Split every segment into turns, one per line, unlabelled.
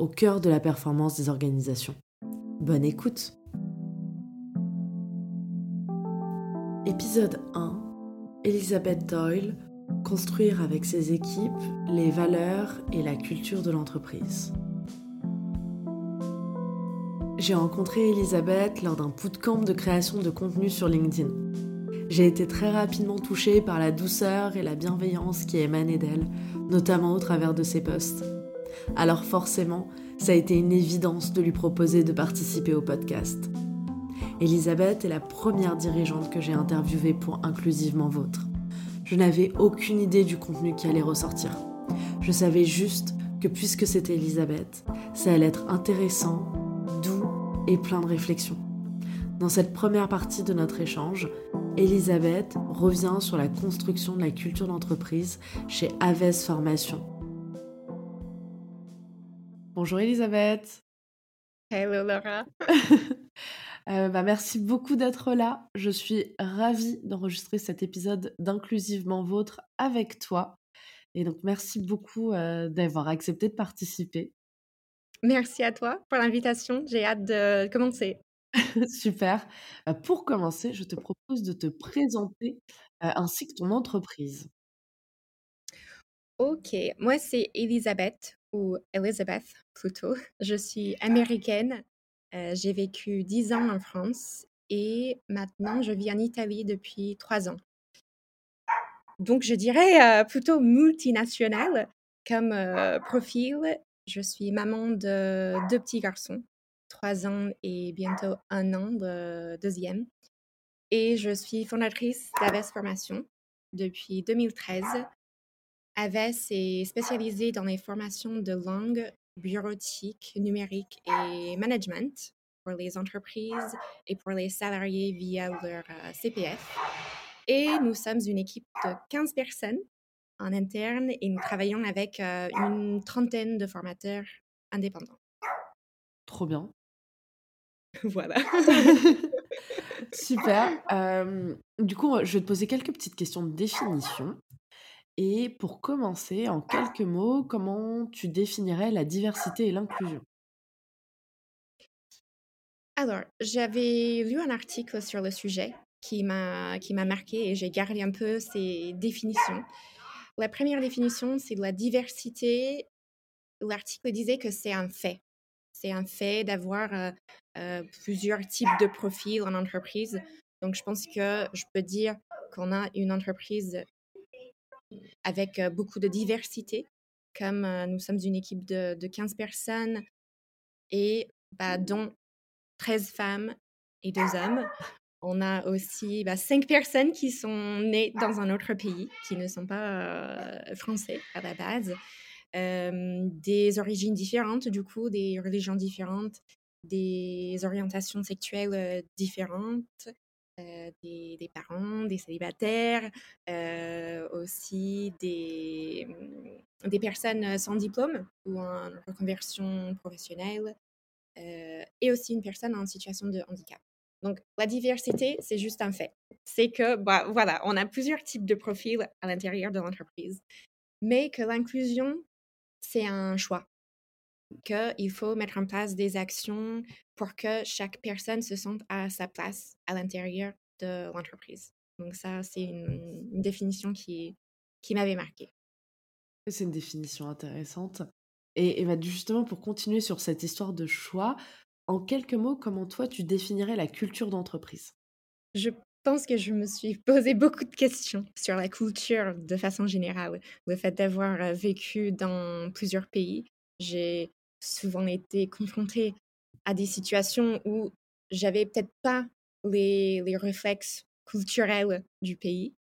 au cœur de la performance des organisations. Bonne écoute Épisode 1 Elisabeth Doyle Construire avec ses équipes les valeurs et la culture de l'entreprise. J'ai rencontré Elisabeth lors d'un bootcamp de création de contenu sur LinkedIn. J'ai été très rapidement touchée par la douceur et la bienveillance qui émanaient d'elle, notamment au travers de ses posts. Alors forcément, ça a été une évidence de lui proposer de participer au podcast. Elisabeth est la première dirigeante que j'ai interviewée pour Inclusivement Vôtre. Je n'avais aucune idée du contenu qui allait ressortir. Je savais juste que puisque c'était Elisabeth, ça allait être intéressant, doux et plein de réflexions. Dans cette première partie de notre échange, Elisabeth revient sur la construction de la culture d'entreprise chez Aves Formation. Bonjour Elisabeth.
Hello Laura.
euh, bah merci beaucoup d'être là. Je suis ravie d'enregistrer cet épisode d'Inclusivement Vôtre avec toi. Et donc merci beaucoup euh, d'avoir accepté de participer.
Merci à toi pour l'invitation. J'ai hâte de commencer.
Super. Euh, pour commencer, je te propose de te présenter ainsi que ton entreprise.
Ok, moi c'est Elisabeth ou Elizabeth plutôt. Je suis américaine. Euh, j'ai vécu 10 ans en France et maintenant je vis en Italie depuis 3 ans. Donc je dirais plutôt multinationale comme profil je suis maman de deux petits garçons, trois ans et bientôt un an de deuxième. Et je suis fondatrice d'Aves Formation depuis 2013. Aves est spécialisée dans les formations de langue, bureautique, numérique et management pour les entreprises et pour les salariés via leur euh, CPF. Et nous sommes une équipe de 15 personnes en interne et nous travaillons avec une trentaine de formateurs indépendants.
Trop bien.
voilà.
Super. du coup, je vais te poser quelques petites questions de définition. Et pour commencer, en quelques mots, comment tu définirais la diversité et l'inclusion?
Alors, j'avais lu un article sur le sujet qui m'a marqué et j'ai gardé un peu ces définitions. La première définition, c'est la diversité. L'article disait que c'est un fait. C'est un fait d'avoir euh, euh, plusieurs types de profils en entreprise. Donc, je pense que je peux dire qu'on a une entreprise avec beaucoup de diversité, comme nous sommes une équipe de, 15 personnes et bah, dont 13 femmes et 2 hommes. On a aussi bah, cinq personnes qui sont nées dans un autre pays, qui ne sont pas français à la base, des origines différentes, du coup, des religions différentes, des orientations sexuelles différentes, des, parents, des célibataires, aussi des, mmh, personnes sans diplôme ou en reconversion professionnelle, et aussi une personne en situation de handicap. Donc, la diversité, c'est juste un fait. C'est que, bah, voilà, on a plusieurs types de profils à l'intérieur de l'entreprise, mais que l'inclusion, c'est un choix. Qu'il faut mettre en place des actions pour que chaque personne se sente à sa place à l'intérieur de l'entreprise. Donc, ça, c'est une, définition qui, qui m'avait marqué.
C'est une définition intéressante. Et, et justement, pour continuer sur cette histoire de choix, en quelques mots, comment toi tu définirais la culture d'entreprise?
Je pense que je me suis posé beaucoup de questions sur la culture de façon générale. Le fait d'avoir euh, vécu dans plusieurs pays, j'ai souvent été confrontée à des situations où j'avais peut-être pas les, réflexes culturels du pays.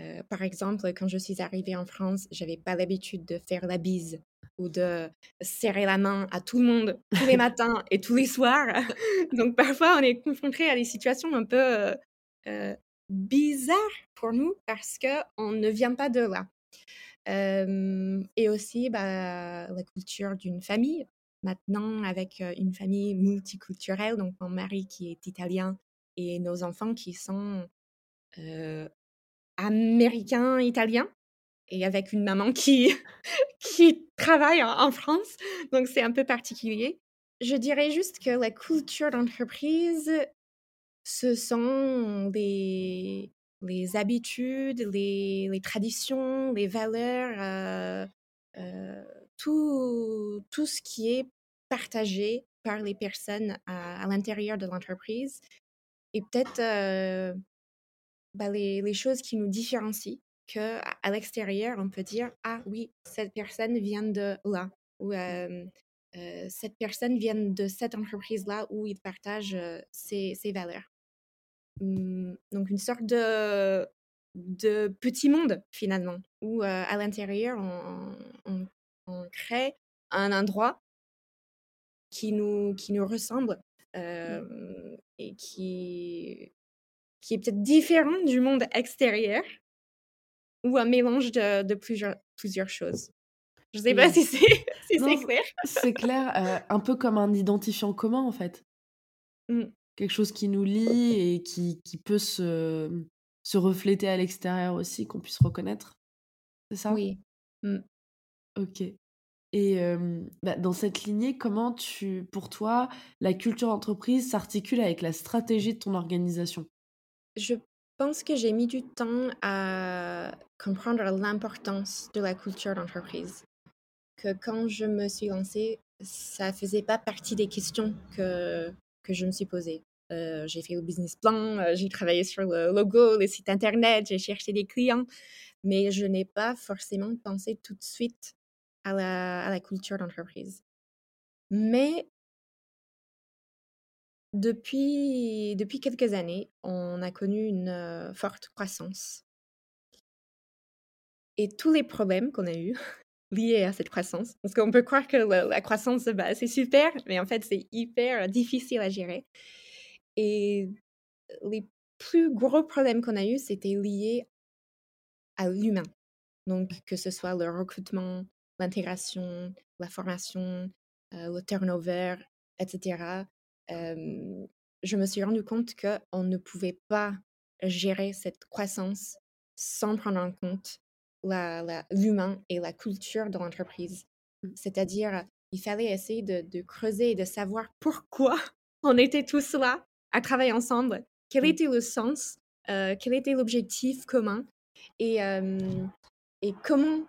Euh, par exemple, quand je suis arrivée en France, j'avais pas l'habitude de faire la bise ou de serrer la main à tout le monde tous les matins et tous les soirs. Donc parfois, on est confronté à des situations un peu euh, bizarres pour nous parce qu'on ne vient pas de là. et aussi bah, la culture d'une famille. Maintenant, avec une famille multiculturelle, donc mon mari qui est italien et nos enfants qui sont américains, italiens, et avec une maman qui, qui travaille en, France. Donc, c'est un peu particulier. Je dirais juste que la culture d'entreprise, ce sont les, les habitudes, les, les traditions, les valeurs, tout, tout ce qui est partagé par les personnes à, l'intérieur de l'entreprise et peut-être euh, bah, les, les, choses qui nous différencient que à l'extérieur, on peut dire ah oui, cette personne vient de là ou cette personne vient de cette entreprise-là où il partage ses, ses, valeurs. Mmh, donc une sorte de, de petit monde finalement où à l'intérieur on, on, crée un endroit qui nous, qui nous ressemble mmh. et qui, qui est peut-être différent du monde extérieur ou un mélange de, de plusieurs, plusieurs choses. Je ne sais pas si c'est si clair.
C'est clair, euh, un peu comme un identifiant commun en fait. Mmh. Quelque chose qui nous lie et qui, qui peut se, se refléter à l'extérieur aussi, qu'on puisse reconnaître. C'est ça?
Oui. Mmh.
Ok. Et bah, dans cette lignée, comment tu, pour toi, la culture d'entreprise s'articule avec la stratégie de ton organisation?
Je pense que j'ai mis du temps à comprendre l'importance de la culture d'entreprise. Que quand je me suis lancée, ça ne faisait pas partie des questions que, que je me suis posées. Euh, j'ai fait le business plan, euh, j'ai travaillé sur le logo, le site internet, j'ai cherché des clients, mais je n'ai pas forcément pensé tout de suite à la, culture d'entreprise. Mais depuis, depuis quelques années, on a connu une forte croissance. Et tous les problèmes qu'on a eus liés à cette croissance, parce qu'on peut croire que la, croissance, bah, c'est super, mais en fait, c'est hyper difficile à gérer. Et les plus gros problèmes qu'on a eus, c'était lié à l'humain. Donc, que ce soit le recrutement, l'intégration, la formation, le turnover, etc je me suis rendu compte qu'on ne pouvait pas gérer cette croissance sans prendre en compte l'humain et la culture de l'entreprise. Mmh. C'est-à-dire, il fallait essayer de, creuser et de savoir pourquoi on était tous là à travailler ensemble, quel mmh. était le sens, quel était l'objectif commun et, et comment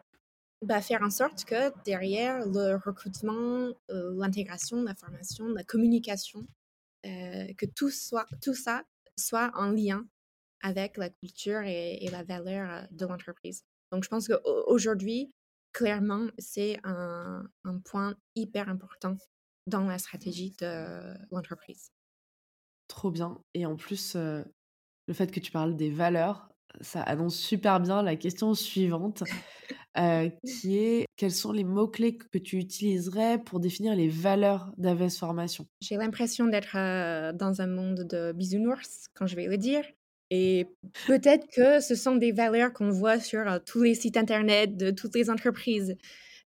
bah, faire en sorte que derrière le recrutement, l'intégration, la formation, la communication, que tout, soit, tout ça soit en lien avec la culture et, la valeur de l'entreprise. Donc, je pense qu'aujourd'hui, clairement, c'est un, un, point hyper important dans la stratégie de l'entreprise.
Trop bien. Et en plus, le fait que tu parles des valeurs, ça annonce super bien la question suivante, euh, qui est quels sont les mots-clés que tu utiliserais pour définir les valeurs d'Aves Formation?
J'ai l'impression d'être euh, dans un monde de bisounours quand je vais le dire. Et peut-être que ce sont des valeurs qu'on voit sur euh, tous les sites internet de toutes les entreprises.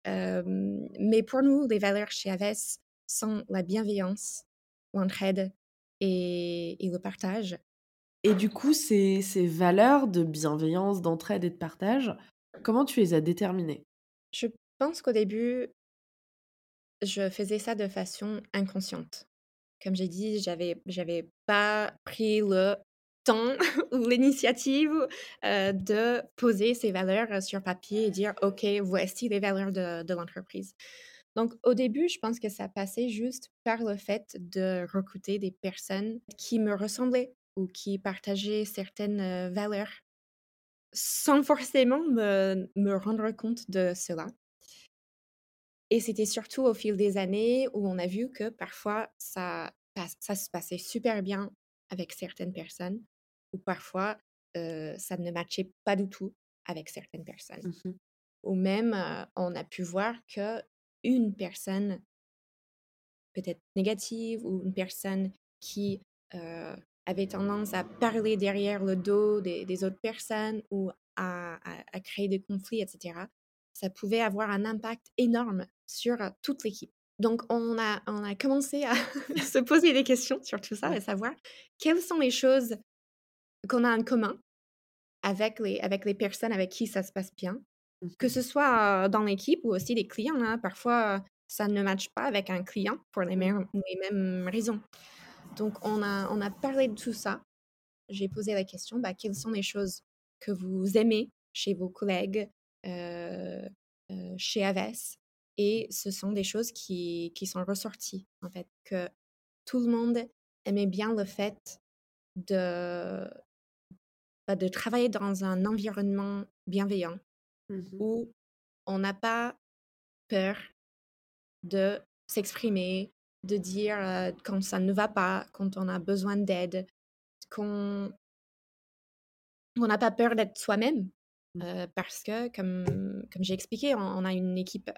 mais pour nous, les valeurs chez Aves sont la bienveillance, l'entraide et, et le partage.
Et du coup, ces, ces valeurs de bienveillance, d'entraide et de partage, comment tu les as déterminées
Je pense qu'au début, je faisais ça de façon inconsciente. Comme j'ai dit, j'avais j'avais pas pris le temps ou l'initiative de poser ces valeurs sur papier et dire OK, voici les valeurs de l'entreprise. Donc au début, je pense que ça passait juste par le fait de recruter des personnes qui me ressemblaient ou qui partageaient certaines valeurs sans forcément me, me rendre compte de cela. Et c'était surtout au fil des années où on a vu que parfois ça, ça se passait super bien avec certaines personnes ou parfois ça ne matchait pas du tout avec certaines personnes.
Mmh
ou même on a pu voir que une personne peut-être négative ou une personne qui euh, avait tendance à parler derrière le dos des, autres personnes ou à, créer des conflits, etc., ça pouvait avoir un impact énorme sur toute l'équipe. Donc, on a, on a commencé à se poser des questions sur tout ça et savoir quelles sont les choses qu'on a en commun avec les, avec les personnes avec qui ça se passe bien, que ce soit dans l'équipe ou aussi les clients. Hein. Parfois, ça ne matche pas avec un client pour les mêmes, les mêmes raisons. Donc, on a, on a parlé de tout ça. J'ai posé la question, bah, quelles sont les choses que vous aimez chez vos collègues, euh, euh, chez Aves? Et ce sont des choses qui, qui sont ressorties, en fait, que tout le monde aimait bien le fait de, bah, de travailler dans un environnement bienveillant mmh où on n'a pas peur de s'exprimer, de dire quand ça ne va pas, quand on a besoin d'aide, qu'on n'a pas peur d'être soi-même. Mmh. parce que, comme, comme j'ai expliqué, on, a une équipe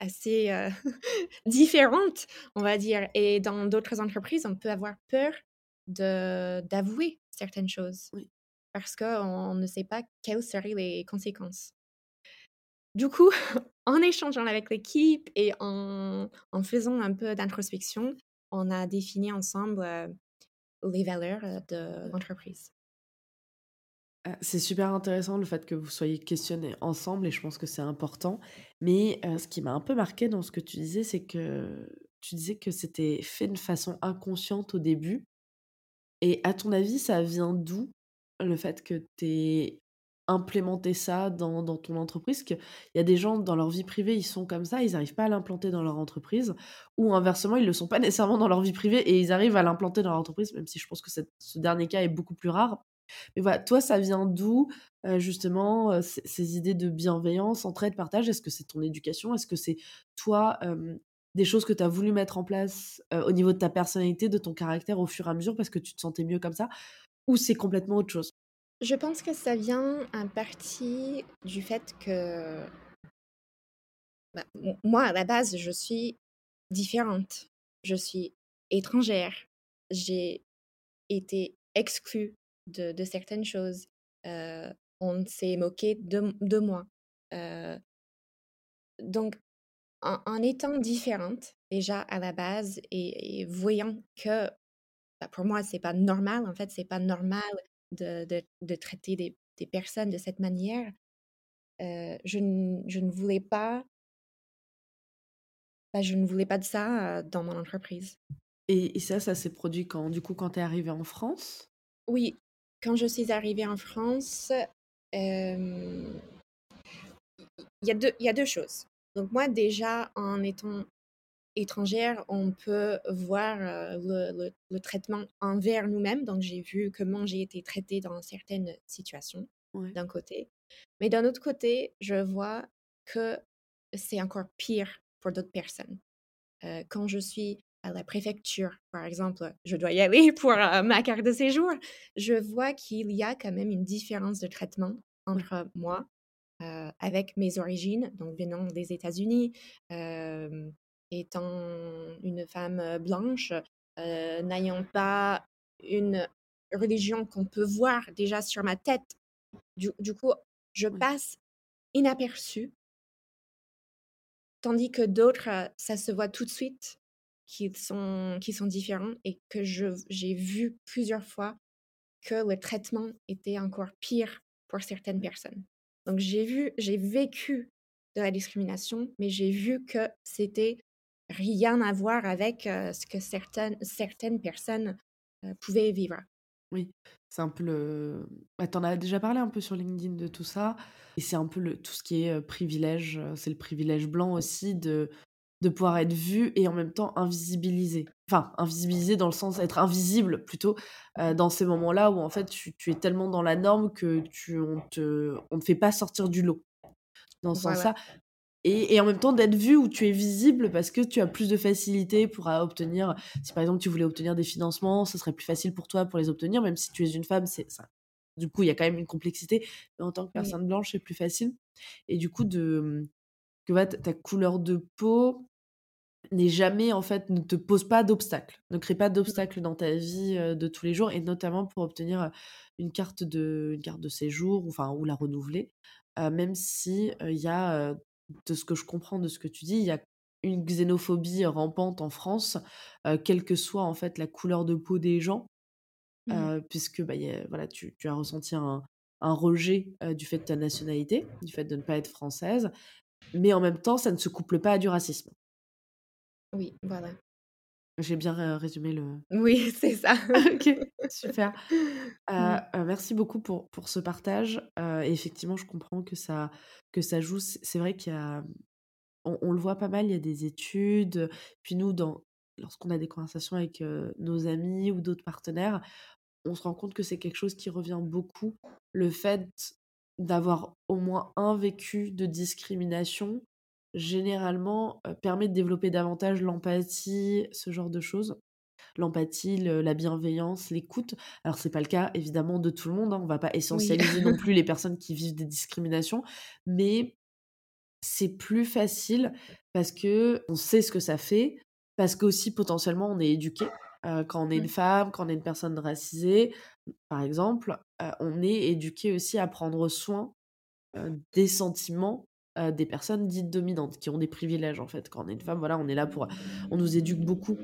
assez différente, on va dire. Et dans d'autres entreprises, on peut avoir peur d'avouer certaines choses. Parce qu'on ne sait pas quelles seraient les conséquences. Du coup, en échangeant avec l'équipe et en, faisant un peu d'introspection, on a défini ensemble euh, les valeurs euh, de l'entreprise.
Ah, c'est super intéressant le fait que vous soyez questionnés ensemble et je pense que c'est important. Mais euh, ce qui m'a un peu marqué dans ce que tu disais, c'est que tu disais que c'était fait de façon inconsciente au début. Et à ton avis, ça vient d'où le fait que tu aies implémenter ça dans, dans ton entreprise. Qu'il y a des gens dans leur vie privée, ils sont comme ça, ils n'arrivent pas à l'implanter dans leur entreprise, ou inversement, ils ne le sont pas nécessairement dans leur vie privée et ils arrivent à l'implanter dans leur entreprise, même si je pense que ce dernier cas est beaucoup plus rare. Mais voilà, toi, ça vient d'où euh, justement euh, ces idées de bienveillance, entraide, partage? Est-ce que c'est ton éducation? Est-ce que c'est toi des choses que tu as voulu mettre en place euh, au niveau de ta personnalité, de ton caractère au fur et à mesure parce que tu te sentais mieux comme ça? Ou c'est complètement autre chose?
Je pense que ça vient en partie du fait que bah, moi, à la base, je suis différente. Je suis étrangère. J'ai été exclue de, certaines choses. Euh, on s'est moqué de, moi. Euh, donc, en, étant différente, déjà à la base, et, voyant que bah, pour moi, c'est pas normal, en fait, c'est pas normal de, traiter des, personnes de cette manière, euh, je, ne voulais pas, bah, je ne voulais pas de ça dans mon entreprise.
Et, ça, ça s'est produit quand, du coup, quand tu es arrivée en France?
Oui, quand je suis arrivée en France, il y, a deux, y a deux choses. Donc moi, déjà, en étant étrangère, on peut voir le, traitement envers nous-mêmes. Donc, j'ai vu comment j'ai été traitée dans certaines situations, d'un côté. Mais d'un autre côté, je vois que c'est encore pire pour d'autres personnes. quand je suis à la préfecture, par exemple, je dois y aller pour ma carte de séjour, je vois qu'il y a quand même une différence de traitement entre moi, avec mes origines, donc venant des États-Unis, étant une femme blanche, n'ayant pas une religion qu'on peut voir déjà sur ma tête. Du, coup, je passe inaperçue, tandis que d'autres, ça se voit tout de suite qu'ils sont, qui sont différents et que j'ai vu plusieurs fois que le traitement était encore pire pour certaines personnes. Donc j'ai vu, j'ai vécu de la discrimination, mais j'ai vu que c'était rien à voir avec ce que certaines, certaines personnes pouvaient vivre.
Oui, c'est un peu le. Bah, tu en as déjà parlé un peu sur LinkedIn de tout ça. Et c'est un peu le, tout ce qui est privilège. C'est le privilège blanc aussi de, de pouvoir être vu et en même temps invisibilisé. Enfin, invisibilisé dans le sens d'être invisible plutôt dans ces moments-là où en fait tu, tu, es tellement dans la norme que tu, on te, on te fait pas sortir du lot. Dans ce sens-là, et, en même temps d'être vu où tu es visible parce que tu as plus de facilité pour euh, obtenir, si par exemple tu voulais obtenir des financements, ce serait plus facile pour toi pour les obtenir, même si tu es une femme, c'est ça. Du coup, il y a quand même une complexité, mais en tant que personne blanche, c'est plus facile. Et du coup, de, que ta couleur de peau n'est jamais en fait ne te pose pas d'obstacles, ne crée pas d'obstacles dans ta vie de tous les jours et notamment pour obtenir une carte de une carte de séjour enfin ou la renouveler même si il y a de ce que je comprends de ce que tu dis il y a une xénophobie rampante en France quelle que soit en fait la couleur de peau des gens mmh puisque bah, voilà tu, tu, as ressenti un, un rejet du fait de ta nationalité du fait de ne pas être française mais en même temps ça ne se couple pas à du racisme
oui, voilà.
J'ai bien résumé le
Oui, c'est ça.
OK, super.
Mmh.
merci beaucoup pour pour ce partage, et effectivement, je comprends que ça que ça joue. C'est vrai qu'il y a on le voit pas mal, il y a des études, puis nous dans lorsqu'on a des conversations avec, nos amis ou d'autres partenaires, on se rend compte que c'est quelque chose qui revient beaucoup. Le fait d'avoir au moins un vécu de discrimination généralement, permet de développer davantage l'empathie, ce genre de choses. L'empathie, la bienveillance, l'écoute. Alors c'est pas le cas évidemment de tout le monde, hein, on va pas essentialiser non plus les personnes qui vivent des discriminations, mais c'est plus facile parce qu'on sait ce que ça fait, parce qu'aussi potentiellement on est éduqué. quand on est une femme, quand on est une personne racisée, par exemple, on est éduqué aussi à prendre soin, des sentiments des personnes dites dominantes, qui ont des privilèges en fait. Quand on est une femme, voilà, on est là pour... On nous éduque beaucoup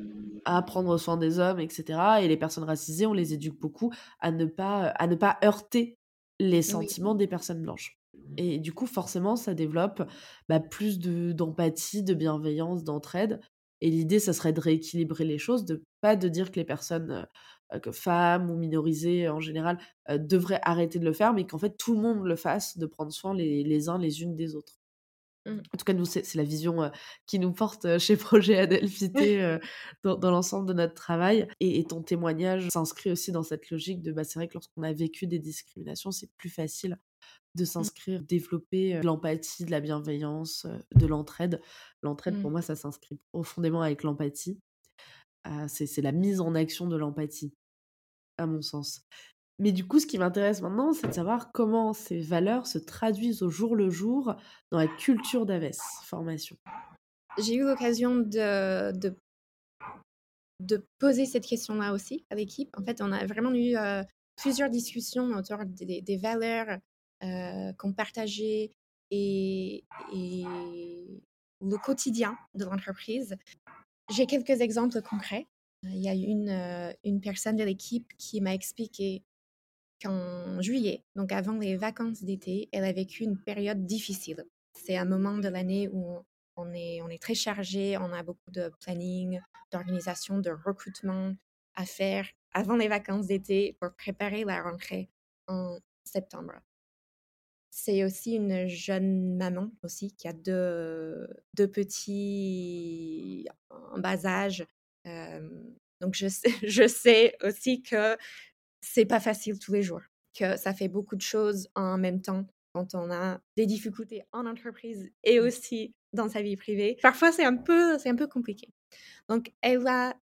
à prendre soin des hommes, etc. Et les personnes racisées, on les éduque beaucoup à ne pas, à ne pas heurter les sentiments des personnes blanches. Et du coup, forcément, ça développe bah, plus d'empathie, de, bienveillance, d'entraide. Et l'idée, ça serait de rééquilibrer les choses, de pas de dire que les personnes que femmes ou minorisées en général devraient arrêter de le faire, mais qu'en fait tout le monde le fasse, de prendre soin les, les uns les unes des autres. Mmh. En tout cas, nous, c'est la vision qui nous porte chez Projet Adelphité dans, dans l'ensemble de notre travail. Et, ton témoignage s'inscrit aussi dans cette logique de bah, c'est vrai que lorsqu'on a vécu des discriminations, c'est plus facile de mmh. s'inscrire, développer de l'empathie, de la bienveillance, de l'entraide. L'entraide, pour mmh. moi, ça s'inscrit profondément avec l'empathie. c'est la mise en action de l'empathie, à mon sens. Mais du coup, ce qui m'intéresse maintenant, c'est de savoir comment ces valeurs se traduisent au jour le jour dans la culture d'Aves formation.
J'ai eu l'occasion de, de, poser cette question-là aussi à l'équipe. En fait, on a vraiment eu euh, plusieurs discussions autour des, valeurs euh, qu'on partageait et, et, le quotidien de l'entreprise. J'ai quelques exemples concrets. Il y a une, euh, une personne de l'équipe qui m'a expliqué qu'en juillet, donc avant les vacances d'été, elle a vécu une période difficile. C'est un moment de l'année où on est, très chargé, on a beaucoup de planning, d'organisation, de recrutement à faire avant les vacances d'été pour préparer la rentrée en septembre. C'est aussi une jeune maman aussi qui a deux, petits en bas âge. donc je sais, je sais aussi que c'est pas facile tous les jours, que ça fait beaucoup de choses en même temps quand on a des difficultés en entreprise et mmh. aussi dans sa vie privée. Parfois, c'est un peu, c'est un peu compliqué. Donc, elle a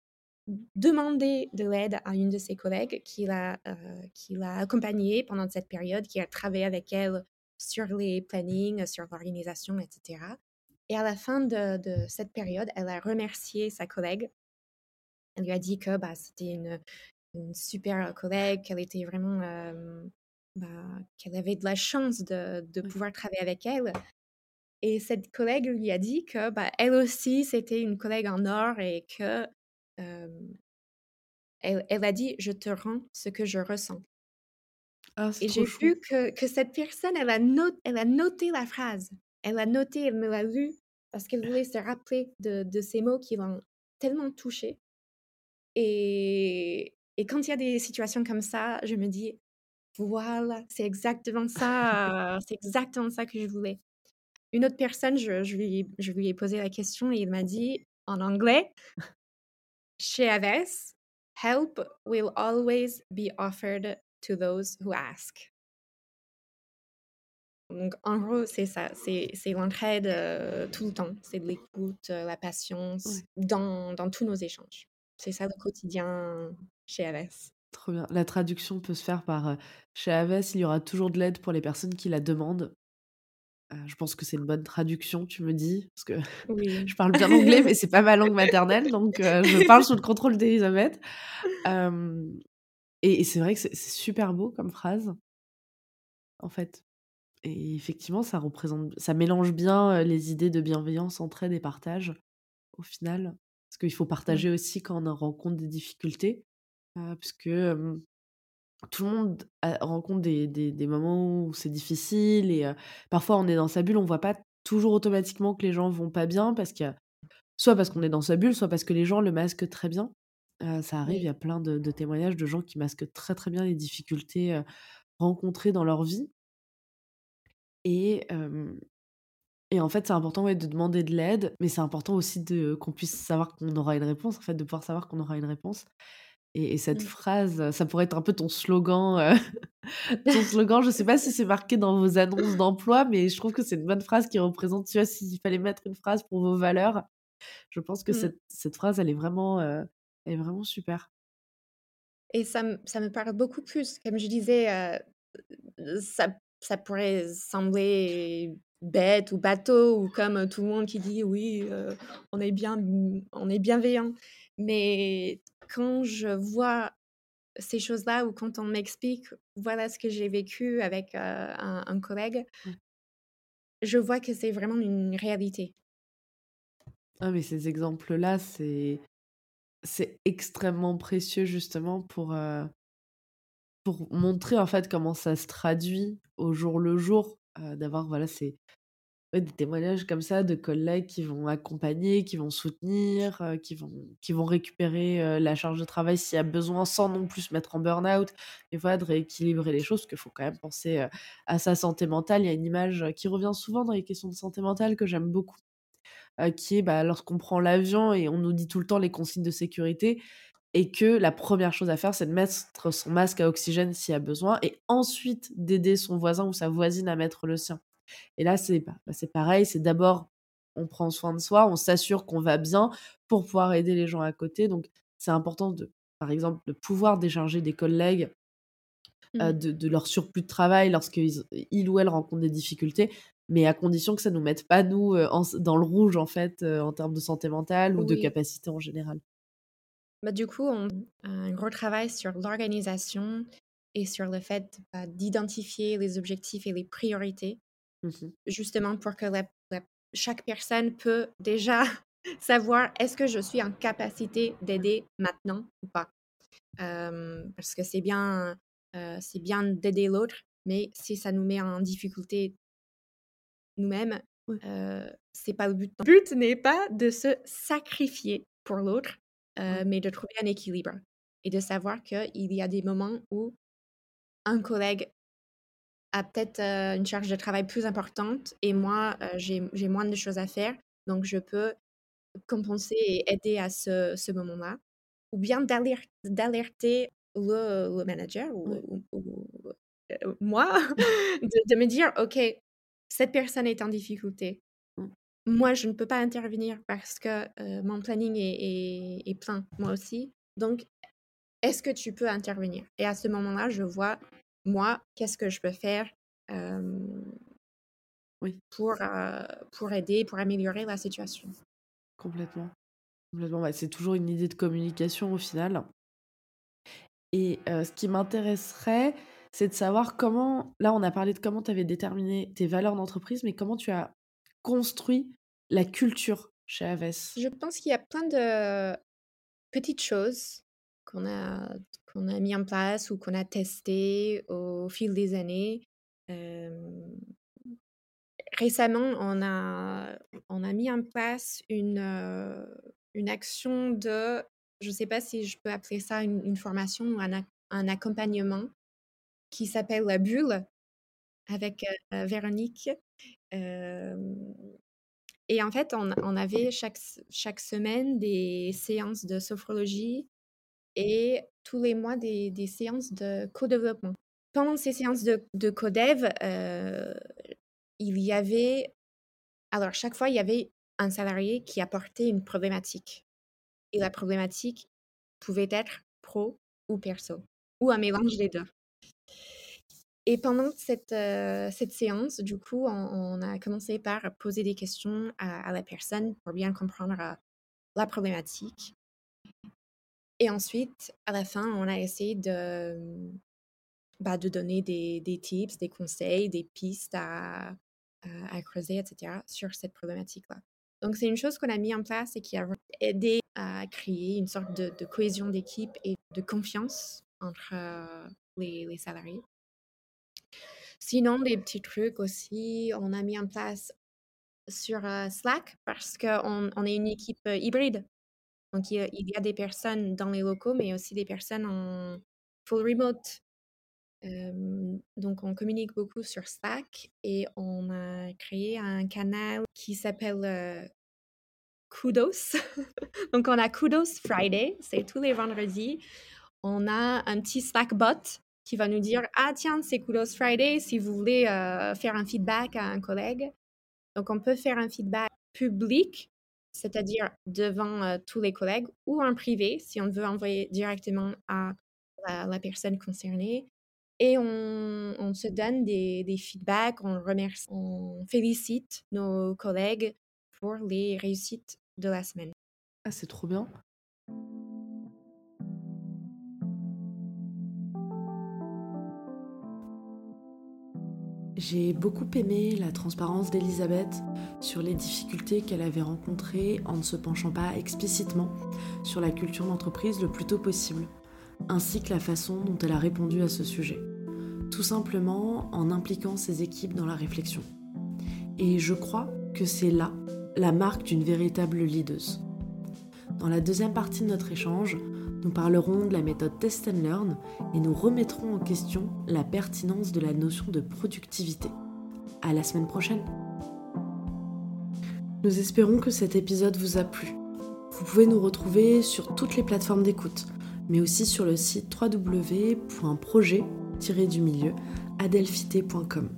demandé de l'aide à une de ses collègues qui l'a, euh, qui l'a accompagnée pendant cette période, qui a travaillé avec elle sur les plannings, sur l'organisation, etc. Et à la fin de, de, cette période, elle a remercié sa collègue. Elle lui a dit que bah, c'était une, une super collègue, qu'elle était vraiment, bah, qu'elle avait de la chance de, de, pouvoir travailler avec elle. Et cette collègue lui a dit que bah, elle aussi, c'était une collègue en or et que elle, elle, a dit, je te rends ce que je ressens. Ah, et j'ai vu que, que, cette personne, elle a, elle a noté la phrase. Elle a noté, elle me l'a lu parce qu'elle voulait se rappeler de, de ces mots qui l'ont tellement touchée. Et, et quand il y a des situations comme ça, je me dis, voilà, c'est exactement ça, c'est exactement ça que je voulais. Une autre personne, je, je, lui, je lui ai posé la question et il m'a dit en anglais, chez Aves, help will always be offered to those who ask. Donc, en gros, c'est ça, c'est l'entraide euh, tout le temps, c'est de l'écoute, euh, la patience dans, dans tous nos échanges. C'est ça le quotidien chez Aves.
Trop bien. La traduction peut se faire par chez Aves, il y aura toujours de l'aide pour les personnes qui la demandent. je pense que c'est une bonne traduction, tu me dis, parce que
Oui.
je parle bien anglais, mais c'est pas ma langue maternelle, donc je parle sous le contrôle d'Elisabeth. et, c'est vrai que c'est super beau comme phrase, en fait. Et effectivement, ça représente, ça mélange bien les idées de bienveillance, entraide et partage, au final. Parce qu'il faut partager aussi quand on rencontre des difficultés, puisque tout le monde rencontre des, des, moments où c'est difficile et parfois on est dans sa bulle, on voit pas toujours automatiquement que les gens vont pas bien parce que soit parce qu'on est dans sa bulle, soit parce que les gens le masquent très bien. ça arrive, il y a plein de, de, témoignages de gens qui masquent très très bien les difficultés rencontrées dans leur vie. Et, et en fait, c'est important de demander de l'aide, mais c'est important aussi de qu'on puisse savoir qu'on aura une réponse, en fait, de pouvoir savoir qu'on aura une réponse. Et, cette mmh. phrase, ça pourrait être un peu ton slogan. ton slogan, je sais pas si c'est marqué dans vos annonces d'emploi, mais je trouve que c'est une bonne phrase qui représente, tu vois, s'il fallait mettre une phrase pour vos valeurs, je pense que mmh. cette, cette, phrase, elle est vraiment, elle est vraiment super.
Et ça, ça me parle beaucoup plus. Comme je disais, ça ça pourrait sembler bête ou bateau ou comme tout le monde qui dit oui, on est bien, on est bienveillant. Mais quand je vois ces choses-là ou quand on m'explique voilà ce que j'ai vécu avec un, collègue, mmh. je vois que c'est vraiment une réalité.
Ah mais ces exemples-là, c'est c'est extrêmement précieux justement pour pour montrer en fait comment ça se traduit au jour le jour, d'avoir voilà, des témoignages comme ça de collègues qui vont accompagner, qui vont soutenir, qui vont qui vont récupérer, la charge de travail s'il y a besoin, sans non plus se mettre en burn-out et voilà, de rééquilibrer les choses, parce qu'il faut quand même penser, à sa santé mentale. Il y a une image, qui revient souvent dans les questions de santé mentale que j'aime beaucoup, qui est, bah, lorsqu'on prend l'avion et on nous dit tout le temps les consignes de sécurité, et que la première chose à faire, c'est de mettre son masque à oxygène s'il y a besoin, et ensuite d'aider son voisin ou sa voisine à mettre le sien. Et là, c'est bah, c'est pareil, c'est d'abord, on prend soin de soi, on s'assure qu'on va bien pour pouvoir aider les gens à côté. Donc, c'est important, de, par exemple, de pouvoir décharger des collègues euh, mmh. de, leur surplus de travail lorsqu'ils ils ou elles rencontrent des difficultés, mais à condition que ça ne nous mette pas, nous, dans le rouge, en fait, en termes de santé mentale ou de capacité en général.
Bah, du coup, on a un gros travail sur l'organisation et sur le fait bah, d'identifier les objectifs et les priorités, mmh justement pour que chaque personne peut déjà savoir est-ce que je suis en capacité d'aider maintenant ou pas? parce que c'est bien, c'est bien d'aider l'autre, mais si ça nous met en difficulté nous-mêmes, c'est pas le but. Le but n'est pas de se sacrifier pour l'autre, euh, mais de trouver un équilibre et de savoir qu'il y a des moments où un collègue a peut-être euh, une charge de travail plus importante et moi, euh, j'ai moins de choses à faire. Donc, je peux compenser et aider à ce, ce moment-là. Ou bien d'alerter le, le, manager ou, moi, de, de, me dire, OK, cette personne est en difficulté. Moi, je ne peux pas intervenir parce que mon planning est, plein, moi aussi. Donc, est-ce que tu peux intervenir? Et à ce moment-là, je vois, moi, qu'est-ce que je peux faire
oui.
pour, pour aider, pour améliorer la situation?
Complètement. Complètement. c'est toujours une idée de communication au final. Et ce qui m'intéresserait, c'est de savoir comment, là on a parlé de comment tu avais déterminé tes valeurs d'entreprise, mais comment tu as construit la culture chez Aves?
Je pense qu'il y a plein de petites choses qu'on a, qu'on a mis en place ou qu'on a testé au fil des années. récemment, on a, on a mis en place une, une action de, je ne sais pas si je peux appeler ça une, formation ou un, un, accompagnement qui s'appelle la bulle avec Véronique. Et en fait, on, avait chaque, chaque semaine des séances de sophrologie et tous les mois des, des séances de co-développement. Pendant ces séances de, de co-dev, euh, il y avait... Alors, chaque fois, il y avait un salarié qui apportait une problématique. Et la problématique pouvait être pro ou perso, ou un mélange des deux. Et pendant cette, cette séance, du coup, on, a commencé par poser des questions à, la personne pour bien comprendre la problématique. Et ensuite, à la fin, on a essayé de, bah, de donner des, des, tips, des conseils, des pistes à, à, creuser, etc., sur cette problématique-là. Donc, c'est une chose qu'on a mis en place et qui a aidé à créer une sorte de, de cohésion d'équipe et de confiance entre les, les, salariés. Sinon, des petits trucs aussi, on a mis en place sur Slack parce qu'on on est une équipe hybride. Donc, il y, a, des personnes dans les locaux, mais aussi des personnes en full remote. donc, on communique beaucoup sur Slack et on a créé un canal qui s'appelle Kudos. donc, on a Kudos Friday, c'est tous les vendredis. On a un petit Slack bot qui va nous dire Ah, tiens, c'est Kudos Friday si vous voulez faire un feedback à un collègue. Donc, on peut faire un feedback public c'est-à-dire devant tous les collègues ou en privé si on veut envoyer directement à la, personne concernée. Et on, se donne des, des, feedbacks, on remercie, on félicite nos collègues pour les réussites de la semaine.
Ah, c'est trop bien. J'ai beaucoup aimé la transparence d'Elisabeth sur les difficultés qu'elle avait rencontrées en ne se penchant pas explicitement sur la culture d'entreprise le plus tôt possible, ainsi que la façon dont elle a répondu à ce sujet, tout simplement en impliquant ses équipes dans la réflexion. Et je crois que c'est là la marque d'une véritable leaduse. Dans la deuxième partie de notre échange, nous parlerons de la méthode Test and Learn et nous remettrons en question la pertinence de la notion de productivité. À la semaine prochaine. Nous espérons que cet épisode vous a plu. Vous pouvez nous retrouver sur toutes les plateformes d'écoute, mais aussi sur le site www.projet-du-milieu adelphité.com,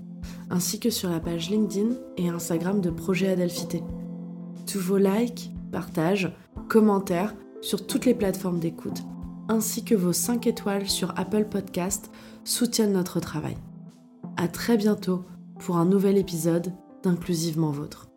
ainsi que sur la page LinkedIn et Instagram de Projet Adelphité. Tous vos likes, partages, commentaires sur toutes les plateformes d'écoute, ainsi que vos 5 étoiles sur Apple Podcast soutiennent notre travail. À très bientôt pour un nouvel épisode d'Inclusivement Vôtre.